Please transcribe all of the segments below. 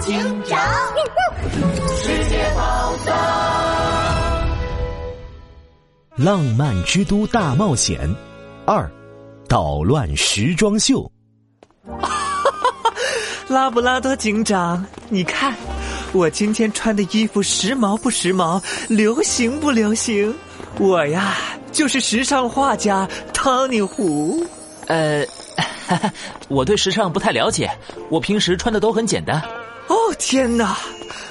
警长，世界宝藏，浪漫之都大冒险二，捣乱时装秀。拉布拉多警长，你看，我今天穿的衣服时髦不时髦，流行不流行？我呀，就是时尚画家汤尼胡。呃，我对时尚不太了解，我平时穿的都很简单。哦天哪，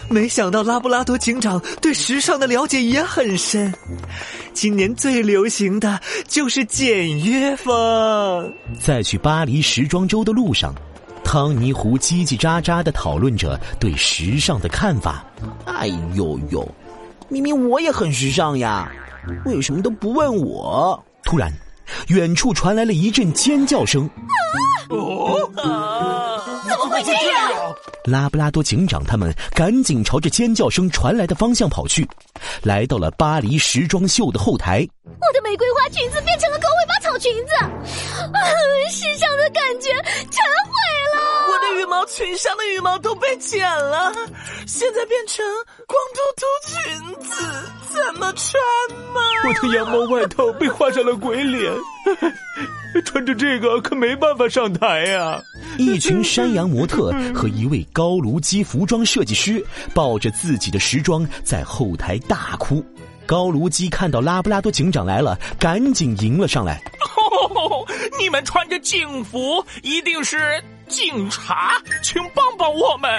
没想到拉布拉多警长对时尚的了解也很深。今年最流行的就是简约风。在去巴黎时装周的路上，汤尼胡叽叽喳喳的讨论着对时尚的看法。哎呦呦，明明我也很时尚呀，为什么都不问我？突然，远处传来了一阵尖叫声。哦，怎么会这样？拉布拉多警长他们赶紧朝着尖叫声传来的方向跑去，来到了巴黎时装秀的后台。我的玫瑰花裙子变成了狗尾巴草裙子，啊，时尚的感觉全毁了。我的羽毛裙上的羽毛都被剪了，现在变成光秃秃裙子，怎么穿嘛？我的羊毛外套被画上了鬼脸，穿着这个可没办法上台呀。一群山羊模特和一位高卢基服装设计师抱着自己的时装在后台大哭。高卢基看到拉布拉多警长来了，赶紧迎了上来。哦，你们穿着警服，一定是警察，请帮帮我们！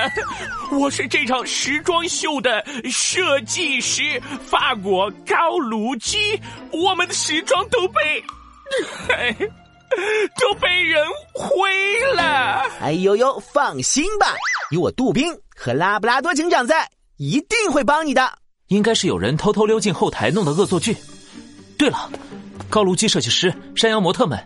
我是这场时装秀的设计师，法国高卢基，我们的时装都被。都被人毁了！哎呦呦，放心吧，有我杜宾和拉布拉多警长在，一定会帮你的。应该是有人偷偷溜进后台弄的恶作剧。对了，高卢基设计师、山羊模特们，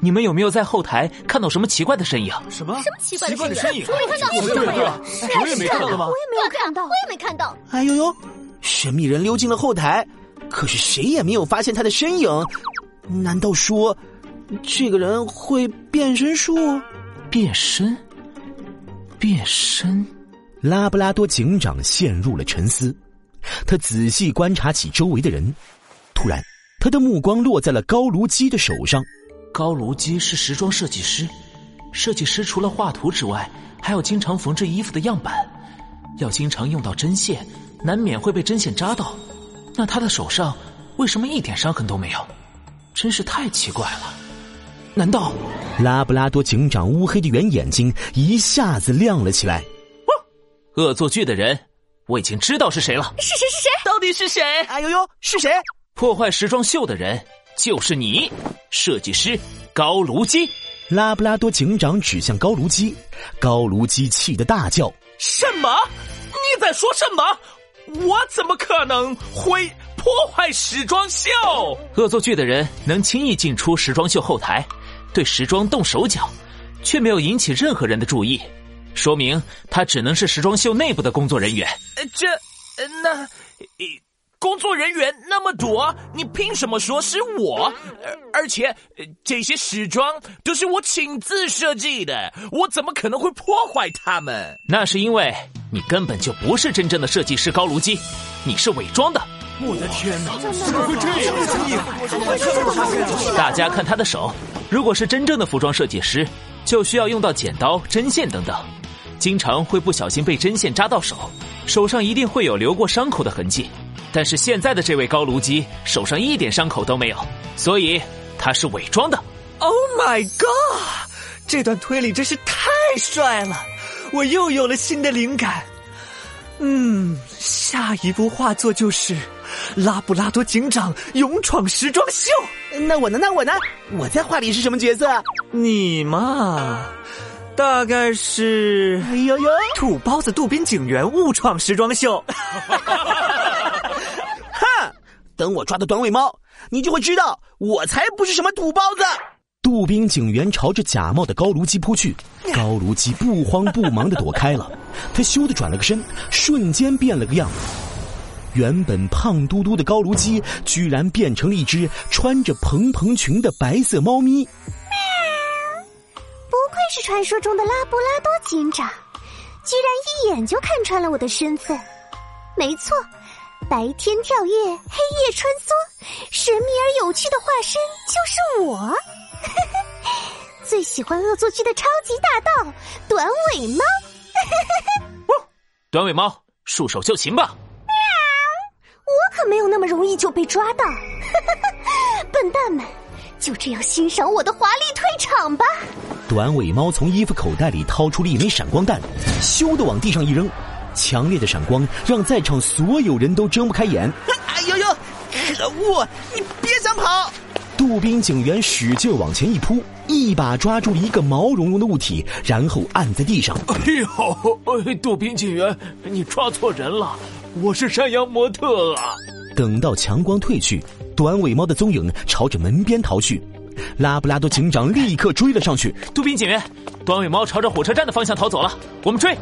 你们有没有在后台看到什么奇怪的身影？什么？什么奇怪的身影？我没看到，我也没看到，我也没看到吗？我也没有看到，我也没看到。哎呦呦，神秘人溜进了后台，可是谁也没有发现他的身影。难道说？这个人会变身术？变身？变身？拉布拉多警长陷入了沉思，他仔细观察起周围的人，突然，他的目光落在了高卢基的手上。高卢基是时装设计师，设计师除了画图之外，还要经常缝制衣服的样板，要经常用到针线，难免会被针线扎到。那他的手上为什么一点伤痕都没有？真是太奇怪了。难道拉布拉多警长乌黑的圆眼睛一下子亮了起来？哦恶作剧的人，我已经知道是谁了。是谁？是谁？到底是谁？哎呦呦，是谁？破坏时装秀的人就是你，设计师高卢基。拉布拉多警长指向高卢基，高卢基气得大叫：“什么？你在说什么？我怎么可能会？”破坏时装秀，恶作剧的人能轻易进出时装秀后台，对时装动手脚，却没有引起任何人的注意，说明他只能是时装秀内部的工作人员。这，那，工作人员那么多，你凭什么说是我？而且这些时装都是我亲自设计的，我怎么可能会破坏他们？那是因为你根本就不是真正的设计师高卢基，你是伪装的。我的天哪！怎么会这样？大家看他的手，如果是真正的服装设计师，就需要用到剪刀、针线等等，经常会不小心被针线扎到手，手上一定会有留过伤口的痕迹。但是现在的这位高卢基手上一点伤口都没有，所以他是伪装的。Oh my god！这段推理真是太帅了，我又有了新的灵感。嗯，下一部画作就是拉布拉多警长勇闯时装秀。那我呢？那我呢？我在画里是什么角色？你嘛，大概是哎呦呦，土包子杜宾警员误闯时装秀。哼，等我抓到短尾猫，你就会知道我才不是什么土包子。杜宾警员朝着假冒的高卢基扑去，高卢基不慌不忙的躲开了。他咻的转了个身，瞬间变了个样。原本胖嘟嘟的高卢鸡，居然变成了一只穿着蓬蓬裙的白色猫咪。喵！不愧是传说中的拉布拉多警长，居然一眼就看穿了我的身份。没错，白天跳跃，黑夜穿梭，神秘而有趣的化身就是我。最喜欢恶作剧的超级大盗短尾猫。短尾猫，束手就擒吧！我可没有那么容易就被抓到。笨蛋们，就这样欣赏我的华丽退场吧！短尾猫从衣服口袋里掏出了一枚闪光弹，咻的往地上一扔，强烈的闪光让在场所有人都睁不开眼。哎呦呦，可恶！你别想跑！杜宾警员使劲往前一扑，一把抓住一个毛茸茸的物体，然后按在地上。哎呦，杜宾警员，你抓错人了，我是山羊模特啊！等到强光退去，短尾猫的踪影朝着门边逃去，拉布拉多警长立刻追了上去。杜宾警员，短尾猫朝着火车站的方向逃走了，我们追！